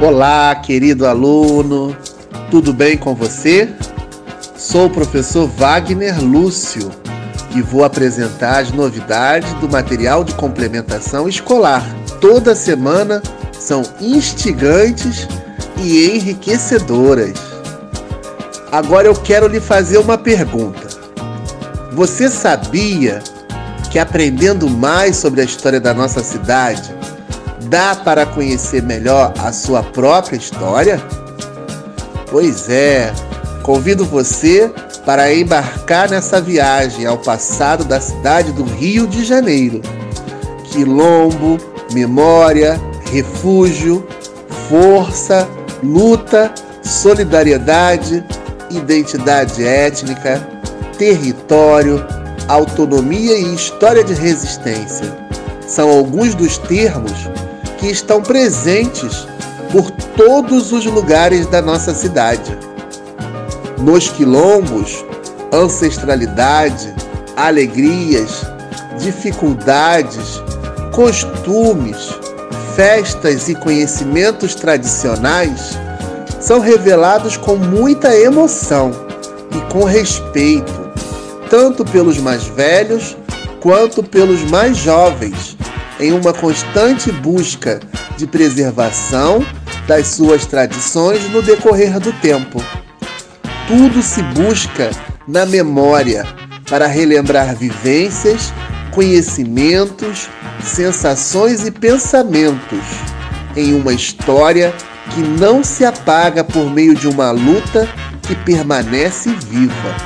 Olá, querido aluno, tudo bem com você? Sou o professor Wagner Lúcio e vou apresentar as novidades do material de complementação escolar. Toda semana são instigantes e enriquecedoras. Agora eu quero lhe fazer uma pergunta. Você sabia que aprendendo mais sobre a história da nossa cidade, dá para conhecer melhor a sua própria história? Pois é, convido você para embarcar nessa viagem ao passado da cidade do Rio de Janeiro. Quilombo, memória, refúgio, força, luta, solidariedade, identidade étnica, território, autonomia e história de resistência. São alguns dos termos que estão presentes por todos os lugares da nossa cidade. Nos quilombos, ancestralidade, alegrias, dificuldades, costumes, festas e conhecimentos tradicionais são revelados com muita emoção e com respeito, tanto pelos mais velhos quanto pelos mais jovens em uma constante busca de preservação das suas tradições no decorrer do tempo. Tudo se busca na memória para relembrar vivências, conhecimentos, sensações e pensamentos em uma história que não se apaga por meio de uma luta que permanece viva.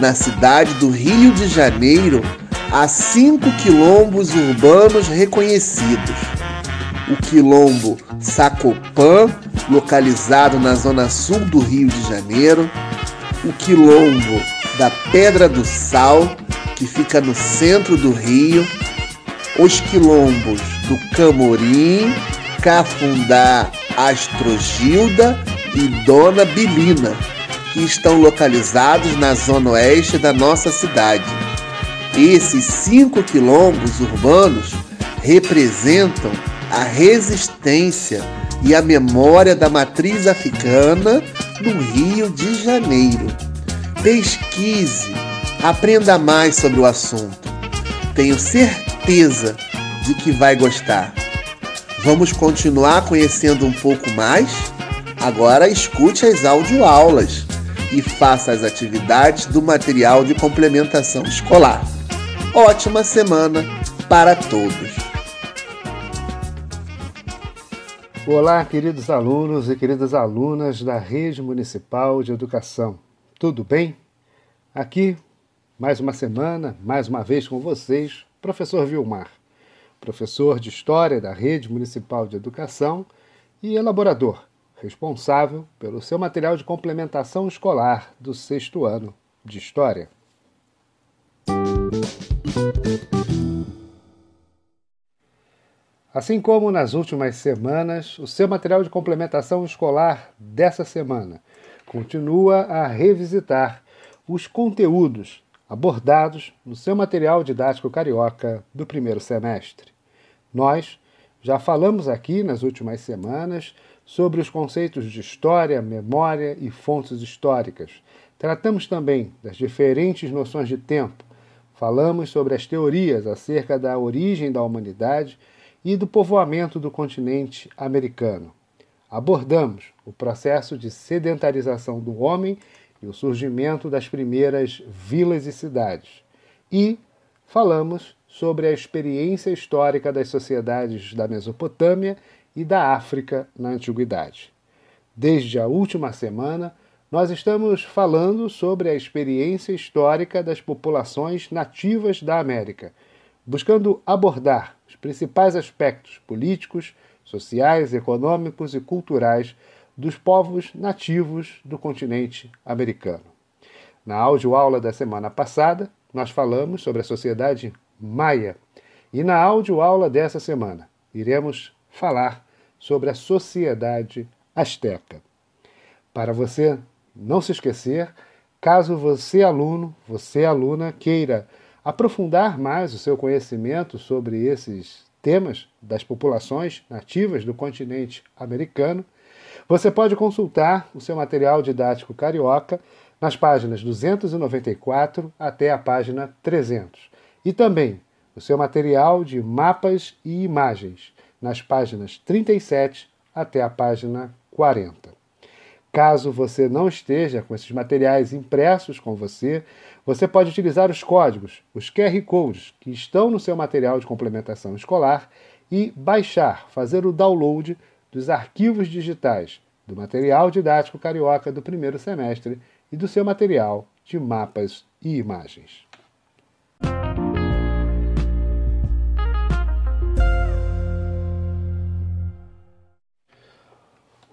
Na cidade do Rio de Janeiro, há cinco quilombos urbanos reconhecidos. O quilombo Sacopã, localizado na zona sul do Rio de Janeiro, o quilombo da Pedra do Sal, que fica no centro do Rio, os quilombos do Camorim, Cafundá, Astrogilda e Dona Bilina, que estão localizados na zona oeste da nossa cidade. Esses cinco quilombos urbanos representam a resistência e a memória da matriz africana no Rio de Janeiro. Pesquise, aprenda mais sobre o assunto. Tenho certeza de que vai gostar. Vamos continuar conhecendo um pouco mais? Agora escute as audioaulas e faça as atividades do material de complementação escolar ótima semana para todos. Olá, queridos alunos e queridas alunas da Rede Municipal de Educação. Tudo bem? Aqui, mais uma semana, mais uma vez com vocês, professor Vilmar, professor de História da Rede Municipal de Educação e elaborador, responsável pelo seu material de complementação escolar do sexto ano de História. Assim como nas últimas semanas, o seu material de complementação escolar dessa semana continua a revisitar os conteúdos abordados no seu material didático carioca do primeiro semestre. Nós já falamos aqui nas últimas semanas sobre os conceitos de história, memória e fontes históricas. Tratamos também das diferentes noções de tempo, Falamos sobre as teorias acerca da origem da humanidade e do povoamento do continente americano. Abordamos o processo de sedentarização do homem e o surgimento das primeiras vilas e cidades. E falamos sobre a experiência histórica das sociedades da Mesopotâmia e da África na Antiguidade. Desde a última semana, nós estamos falando sobre a experiência histórica das populações nativas da América, buscando abordar os principais aspectos políticos, sociais, econômicos e culturais dos povos nativos do continente americano. Na audioaula da semana passada, nós falamos sobre a sociedade maia e na audioaula dessa semana iremos falar sobre a sociedade asteca. Para você não se esquecer, caso você, aluno, você, aluna, queira aprofundar mais o seu conhecimento sobre esses temas das populações nativas do continente americano, você pode consultar o seu material didático carioca nas páginas 294 até a página 300 e também o seu material de mapas e imagens nas páginas 37 até a página 40. Caso você não esteja com esses materiais impressos com você, você pode utilizar os códigos, os QR Codes, que estão no seu material de complementação escolar e baixar, fazer o download dos arquivos digitais do material didático carioca do primeiro semestre e do seu material de mapas e imagens.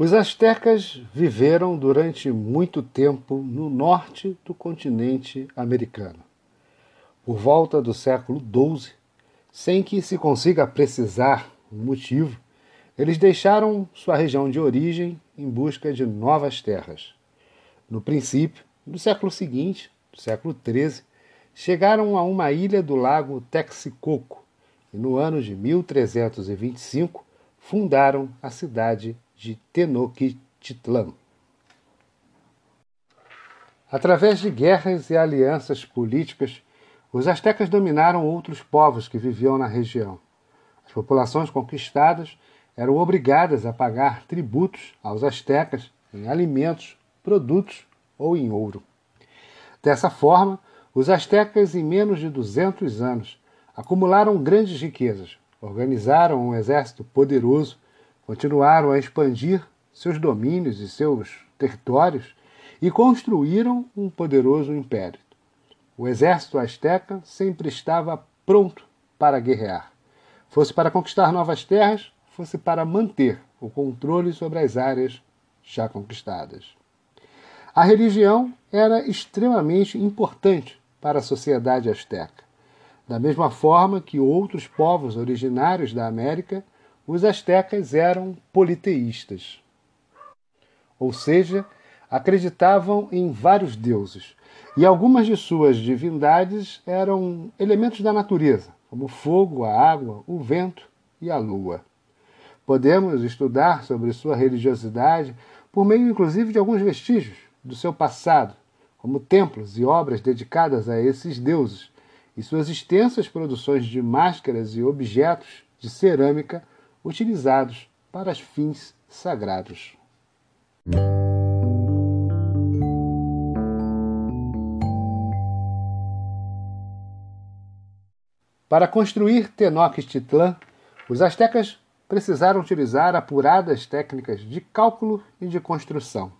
Os astecas viveram durante muito tempo no norte do continente americano. Por volta do século XII, sem que se consiga precisar o motivo, eles deixaram sua região de origem em busca de novas terras. No princípio, no século seguinte, no século XIII, chegaram a uma ilha do lago Texcoco e no ano de 1325 fundaram a cidade de Tenochtitlan. Através de guerras e alianças políticas, os astecas dominaram outros povos que viviam na região. As populações conquistadas eram obrigadas a pagar tributos aos astecas em alimentos, produtos ou em ouro. Dessa forma, os astecas, em menos de 200 anos, acumularam grandes riquezas, organizaram um exército poderoso continuaram a expandir seus domínios e seus territórios e construíram um poderoso império. O exército asteca sempre estava pronto para guerrear, fosse para conquistar novas terras, fosse para manter o controle sobre as áreas já conquistadas. A religião era extremamente importante para a sociedade asteca, da mesma forma que outros povos originários da América os astecas eram politeístas, ou seja, acreditavam em vários deuses, e algumas de suas divindades eram elementos da natureza, como o fogo, a água, o vento e a lua. Podemos estudar sobre sua religiosidade por meio, inclusive, de alguns vestígios do seu passado, como templos e obras dedicadas a esses deuses, e suas extensas produções de máscaras e objetos de cerâmica utilizados para fins sagrados. Para construir Tenochtitlan, os astecas precisaram utilizar apuradas técnicas de cálculo e de construção.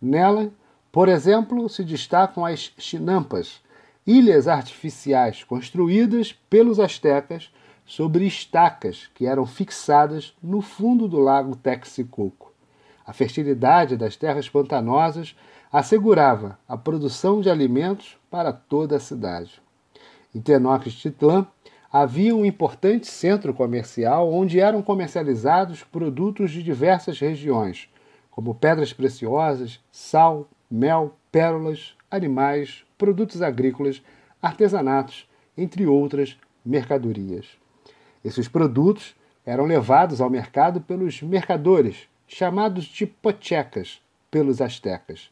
Nela, por exemplo, se destacam as chinampas, ilhas artificiais construídas pelos astecas sobre estacas que eram fixadas no fundo do lago Texcoco. A fertilidade das terras pantanosas assegurava a produção de alimentos para toda a cidade. Em Tenochtitlan havia um importante centro comercial onde eram comercializados produtos de diversas regiões, como pedras preciosas, sal, mel, pérolas, animais, produtos agrícolas, artesanatos, entre outras mercadorias. Esses produtos eram levados ao mercado pelos mercadores, chamados de pochecas pelos astecas.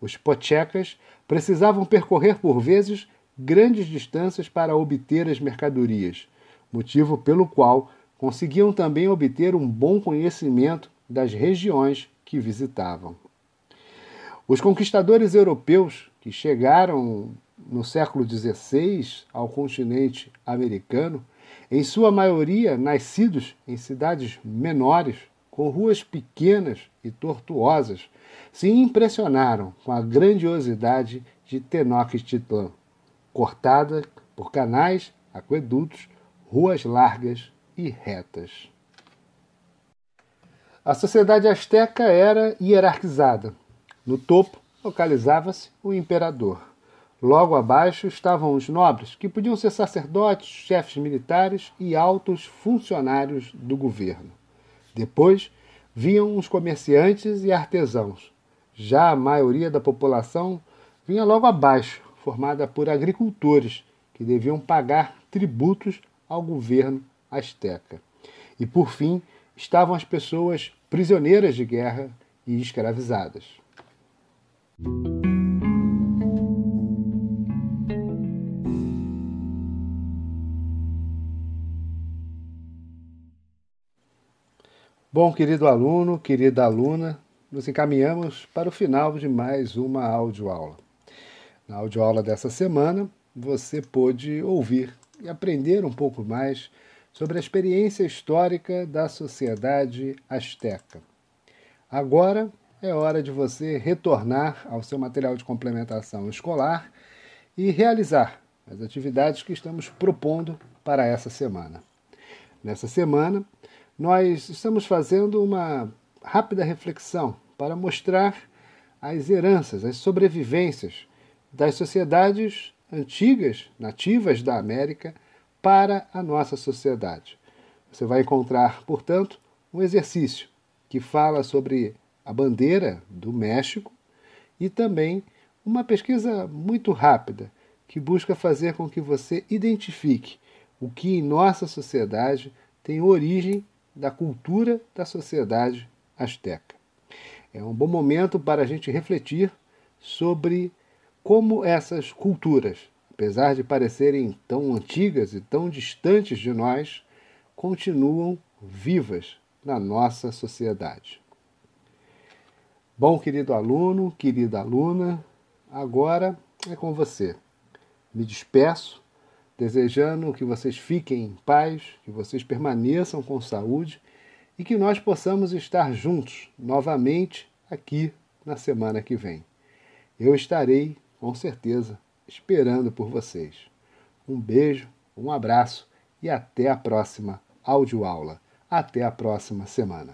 Os pochecas precisavam percorrer por vezes grandes distâncias para obter as mercadorias, motivo pelo qual conseguiam também obter um bom conhecimento das regiões que visitavam. Os conquistadores europeus que chegaram no século XVI ao continente americano em sua maioria nascidos em cidades menores, com ruas pequenas e tortuosas, se impressionaram com a grandiosidade de Tenochtitlan, cortada por canais, aquedutos, ruas largas e retas. A sociedade asteca era hierarquizada. No topo localizava-se o imperador. Logo abaixo estavam os nobres, que podiam ser sacerdotes, chefes militares e altos funcionários do governo. Depois vinham os comerciantes e artesãos. Já a maioria da população vinha logo abaixo, formada por agricultores, que deviam pagar tributos ao governo asteca. E por fim, estavam as pessoas prisioneiras de guerra e escravizadas. Bom, querido aluno, querida aluna, nos encaminhamos para o final de mais uma audioaula. Na audioaula dessa semana, você pôde ouvir e aprender um pouco mais sobre a experiência histórica da sociedade asteca. Agora é hora de você retornar ao seu material de complementação escolar e realizar as atividades que estamos propondo para essa semana. Nessa semana, nós estamos fazendo uma rápida reflexão para mostrar as heranças, as sobrevivências das sociedades antigas, nativas da América, para a nossa sociedade. Você vai encontrar, portanto, um exercício que fala sobre a bandeira do México e também uma pesquisa muito rápida que busca fazer com que você identifique o que em nossa sociedade tem origem da cultura da sociedade asteca. É um bom momento para a gente refletir sobre como essas culturas, apesar de parecerem tão antigas e tão distantes de nós, continuam vivas na nossa sociedade. Bom, querido aluno, querida aluna, agora é com você. Me despeço desejando que vocês fiquem em paz, que vocês permaneçam com saúde e que nós possamos estar juntos novamente aqui na semana que vem. Eu estarei, com certeza, esperando por vocês. Um beijo, um abraço e até a próxima audioaula. Até a próxima semana.